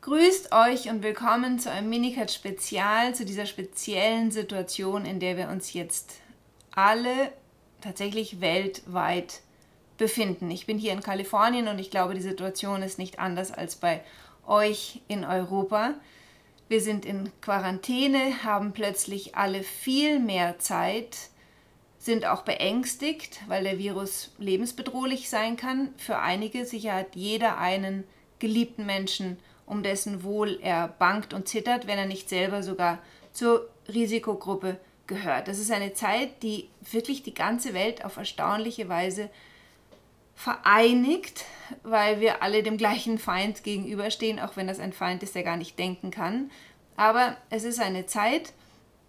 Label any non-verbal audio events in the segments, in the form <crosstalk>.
Grüßt euch und willkommen zu einem Minicat-Spezial, zu dieser speziellen Situation, in der wir uns jetzt alle tatsächlich weltweit befinden. Ich bin hier in Kalifornien und ich glaube, die Situation ist nicht anders als bei euch in Europa. Wir sind in Quarantäne, haben plötzlich alle viel mehr Zeit, sind auch beängstigt, weil der Virus lebensbedrohlich sein kann. Für einige sicher hat jeder einen geliebten Menschen, um dessen Wohl er bangt und zittert, wenn er nicht selber sogar zur Risikogruppe gehört. Das ist eine Zeit, die wirklich die ganze Welt auf erstaunliche Weise vereinigt, weil wir alle dem gleichen Feind gegenüberstehen, auch wenn das ein Feind ist, der gar nicht denken kann. Aber es ist eine Zeit,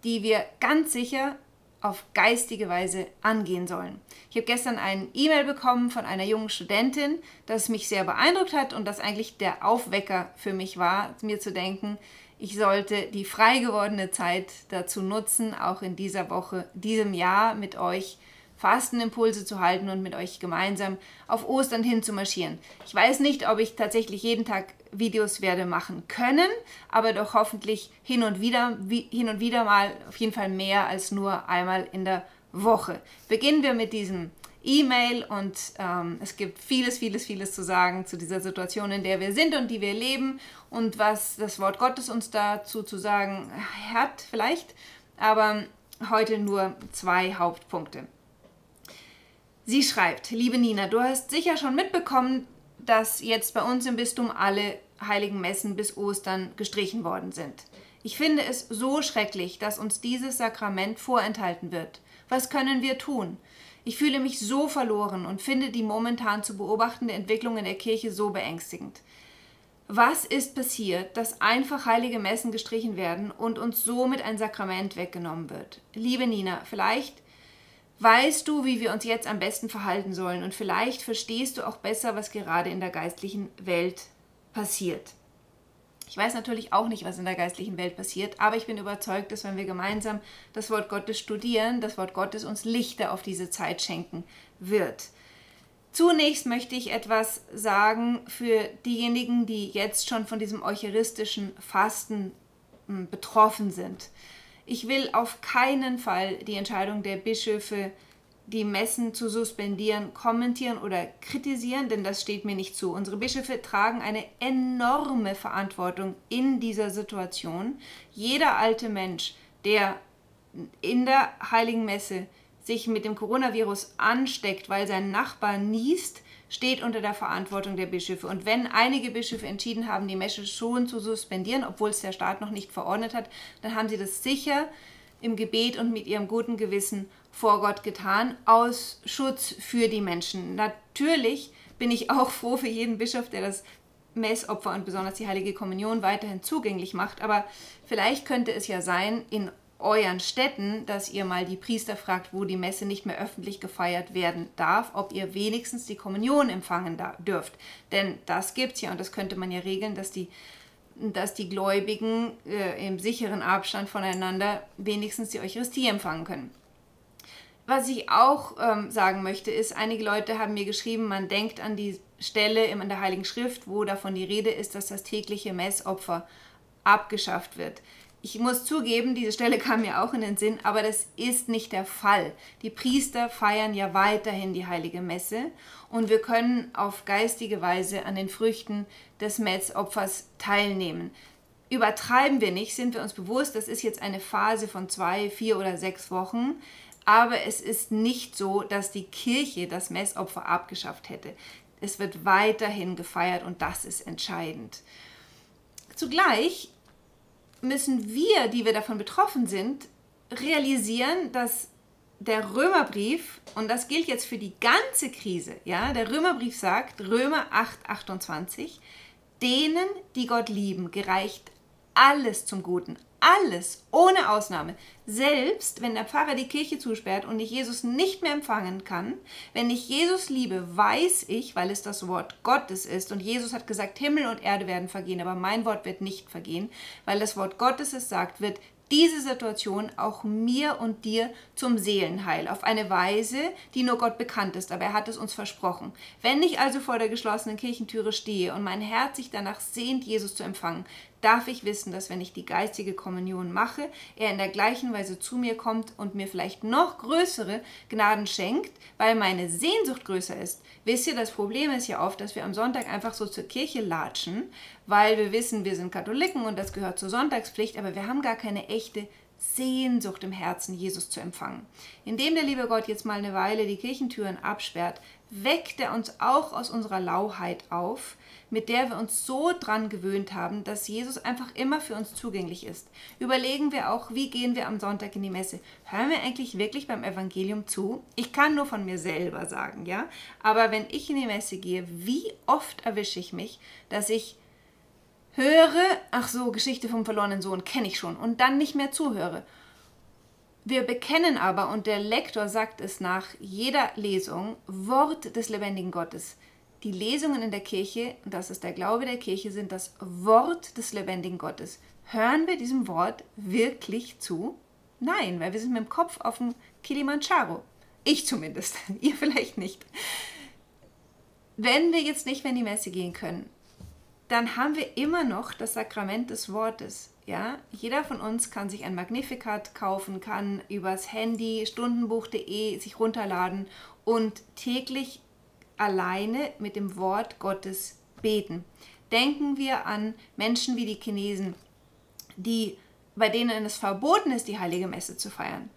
die wir ganz sicher auf geistige Weise angehen sollen. Ich habe gestern ein E-Mail bekommen von einer jungen Studentin, das mich sehr beeindruckt hat und das eigentlich der Aufwecker für mich war, mir zu denken, ich sollte die frei gewordene Zeit dazu nutzen, auch in dieser Woche, diesem Jahr mit euch Fastenimpulse zu halten und mit euch gemeinsam auf Ostern hin zu marschieren. Ich weiß nicht, ob ich tatsächlich jeden Tag Videos werde machen können, aber doch hoffentlich hin und wieder, wie, hin und wieder mal auf jeden Fall mehr als nur einmal in der Woche. Beginnen wir mit diesem E-Mail und ähm, es gibt vieles, vieles, vieles zu sagen zu dieser Situation, in der wir sind und die wir leben und was das Wort Gottes uns dazu zu sagen hat vielleicht, aber heute nur zwei Hauptpunkte. Sie schreibt, liebe Nina, du hast sicher schon mitbekommen, dass jetzt bei uns im Bistum alle heiligen Messen bis Ostern gestrichen worden sind. Ich finde es so schrecklich, dass uns dieses Sakrament vorenthalten wird. Was können wir tun? Ich fühle mich so verloren und finde die momentan zu beobachtende Entwicklung in der Kirche so beängstigend. Was ist passiert, dass einfach heilige Messen gestrichen werden und uns somit ein Sakrament weggenommen wird? Liebe Nina, vielleicht weißt du, wie wir uns jetzt am besten verhalten sollen und vielleicht verstehst du auch besser, was gerade in der geistlichen Welt passiert. Ich weiß natürlich auch nicht, was in der geistlichen Welt passiert, aber ich bin überzeugt, dass wenn wir gemeinsam das Wort Gottes studieren, das Wort Gottes uns Lichter auf diese Zeit schenken wird. Zunächst möchte ich etwas sagen für diejenigen, die jetzt schon von diesem eucharistischen Fasten hm, betroffen sind. Ich will auf keinen Fall die Entscheidung der Bischöfe, die Messen zu suspendieren, kommentieren oder kritisieren, denn das steht mir nicht zu. Unsere Bischöfe tragen eine enorme Verantwortung in dieser Situation. Jeder alte Mensch, der in der heiligen Messe sich mit dem Coronavirus ansteckt, weil sein Nachbar niest, steht unter der Verantwortung der Bischöfe. Und wenn einige Bischöfe entschieden haben, die Messe schon zu suspendieren, obwohl es der Staat noch nicht verordnet hat, dann haben sie das sicher im Gebet und mit ihrem guten Gewissen vor Gott getan, aus Schutz für die Menschen. Natürlich bin ich auch froh für jeden Bischof, der das Messopfer und besonders die heilige Kommunion weiterhin zugänglich macht. Aber vielleicht könnte es ja sein, in euren Städten, dass ihr mal die Priester fragt, wo die Messe nicht mehr öffentlich gefeiert werden darf, ob ihr wenigstens die Kommunion empfangen dürft. Denn das gibt es ja und das könnte man ja regeln, dass die, dass die Gläubigen äh, im sicheren Abstand voneinander wenigstens die Eucharistie empfangen können. Was ich auch ähm, sagen möchte, ist, einige Leute haben mir geschrieben, man denkt an die Stelle in der Heiligen Schrift, wo davon die Rede ist, dass das tägliche Messopfer abgeschafft wird. Ich muss zugeben, diese Stelle kam mir auch in den Sinn, aber das ist nicht der Fall. Die Priester feiern ja weiterhin die heilige Messe und wir können auf geistige Weise an den Früchten des Messopfers teilnehmen. Übertreiben wir nicht, sind wir uns bewusst, das ist jetzt eine Phase von zwei, vier oder sechs Wochen, aber es ist nicht so, dass die Kirche das Messopfer abgeschafft hätte. Es wird weiterhin gefeiert und das ist entscheidend. Zugleich müssen wir, die wir davon betroffen sind, realisieren, dass der Römerbrief, und das gilt jetzt für die ganze Krise, ja, der Römerbrief sagt, Römer 8, 28, denen, die Gott lieben, gereicht alles zum Guten, alles, ohne Ausnahme. Selbst wenn der Pfarrer die Kirche zusperrt und ich Jesus nicht mehr empfangen kann, wenn ich Jesus liebe, weiß ich, weil es das Wort Gottes ist und Jesus hat gesagt, Himmel und Erde werden vergehen, aber mein Wort wird nicht vergehen, weil das Wort Gottes es sagt, wird diese Situation auch mir und dir zum Seelenheil auf eine Weise, die nur Gott bekannt ist, aber er hat es uns versprochen. Wenn ich also vor der geschlossenen Kirchentüre stehe und mein Herz sich danach sehnt, Jesus zu empfangen, darf ich wissen, dass wenn ich die geistige Kommunion mache, er in der gleichen Weise zu mir kommt und mir vielleicht noch größere Gnaden schenkt, weil meine Sehnsucht größer ist. Wisst ihr, das Problem ist ja oft, dass wir am Sonntag einfach so zur Kirche latschen, weil wir wissen, wir sind Katholiken und das gehört zur Sonntagspflicht, aber wir haben gar keine echte Sehnsucht im Herzen, Jesus zu empfangen. Indem der liebe Gott jetzt mal eine Weile die Kirchentüren absperrt, weckt er uns auch aus unserer Lauheit auf, mit der wir uns so dran gewöhnt haben, dass Jesus einfach immer für uns zugänglich ist. Überlegen wir auch, wie gehen wir am Sonntag in die Messe? Hören wir eigentlich wirklich beim Evangelium zu? Ich kann nur von mir selber sagen, ja? Aber wenn ich in die Messe gehe, wie oft erwische ich mich, dass ich höre, ach so, Geschichte vom verlorenen Sohn kenne ich schon und dann nicht mehr zuhöre. Wir bekennen aber, und der Lektor sagt es nach jeder Lesung, Wort des lebendigen Gottes. Die Lesungen in der Kirche, das ist der Glaube der Kirche, sind das Wort des lebendigen Gottes. Hören wir diesem Wort wirklich zu? Nein, weil wir sind mit dem Kopf auf dem Kilimanjaro. Ich zumindest, <laughs> ihr vielleicht nicht. Wenn wir jetzt nicht mehr in die Messe gehen können, dann haben wir immer noch das Sakrament des Wortes. Ja, jeder von uns kann sich ein Magnificat kaufen, kann übers Handy stundenbuch.de sich runterladen und täglich alleine mit dem Wort Gottes beten. Denken wir an Menschen wie die Chinesen, die, bei denen es verboten ist, die heilige Messe zu feiern.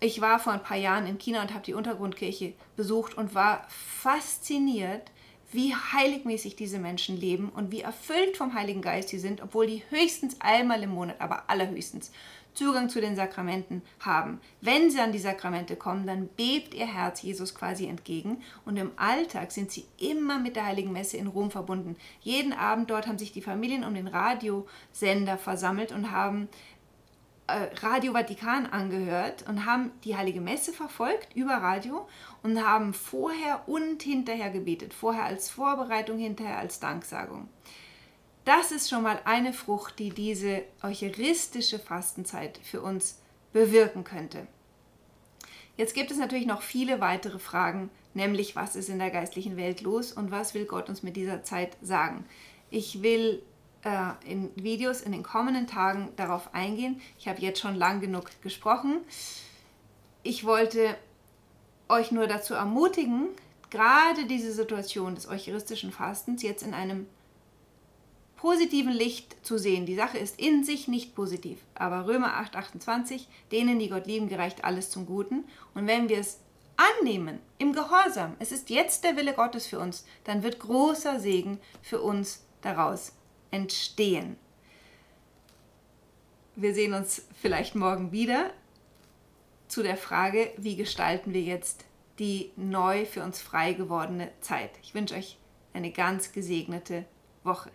Ich war vor ein paar Jahren in China und habe die Untergrundkirche besucht und war fasziniert, wie heiligmäßig diese Menschen leben und wie erfüllt vom Heiligen Geist sie sind, obwohl die höchstens einmal im Monat, aber allerhöchstens Zugang zu den Sakramenten haben. Wenn sie an die Sakramente kommen, dann bebt ihr Herz Jesus quasi entgegen und im Alltag sind sie immer mit der Heiligen Messe in Rom verbunden. Jeden Abend dort haben sich die Familien um den Radiosender versammelt und haben Radio Vatikan angehört und haben die Heilige Messe verfolgt über Radio und haben vorher und hinterher gebetet. Vorher als Vorbereitung, hinterher als Danksagung. Das ist schon mal eine Frucht, die diese eucharistische Fastenzeit für uns bewirken könnte. Jetzt gibt es natürlich noch viele weitere Fragen, nämlich was ist in der geistlichen Welt los und was will Gott uns mit dieser Zeit sagen. Ich will äh, in Videos in den kommenden Tagen darauf eingehen. Ich habe jetzt schon lang genug gesprochen. Ich wollte euch nur dazu ermutigen, gerade diese Situation des eucharistischen Fastens jetzt in einem positiven Licht zu sehen. Die Sache ist in sich nicht positiv, aber Römer 8, 28, denen, die Gott lieben, gereicht alles zum Guten. Und wenn wir es annehmen, im Gehorsam, es ist jetzt der Wille Gottes für uns, dann wird großer Segen für uns daraus entstehen. Wir sehen uns vielleicht morgen wieder zu der Frage, wie gestalten wir jetzt die neu für uns frei gewordene Zeit. Ich wünsche euch eine ganz gesegnete Woche.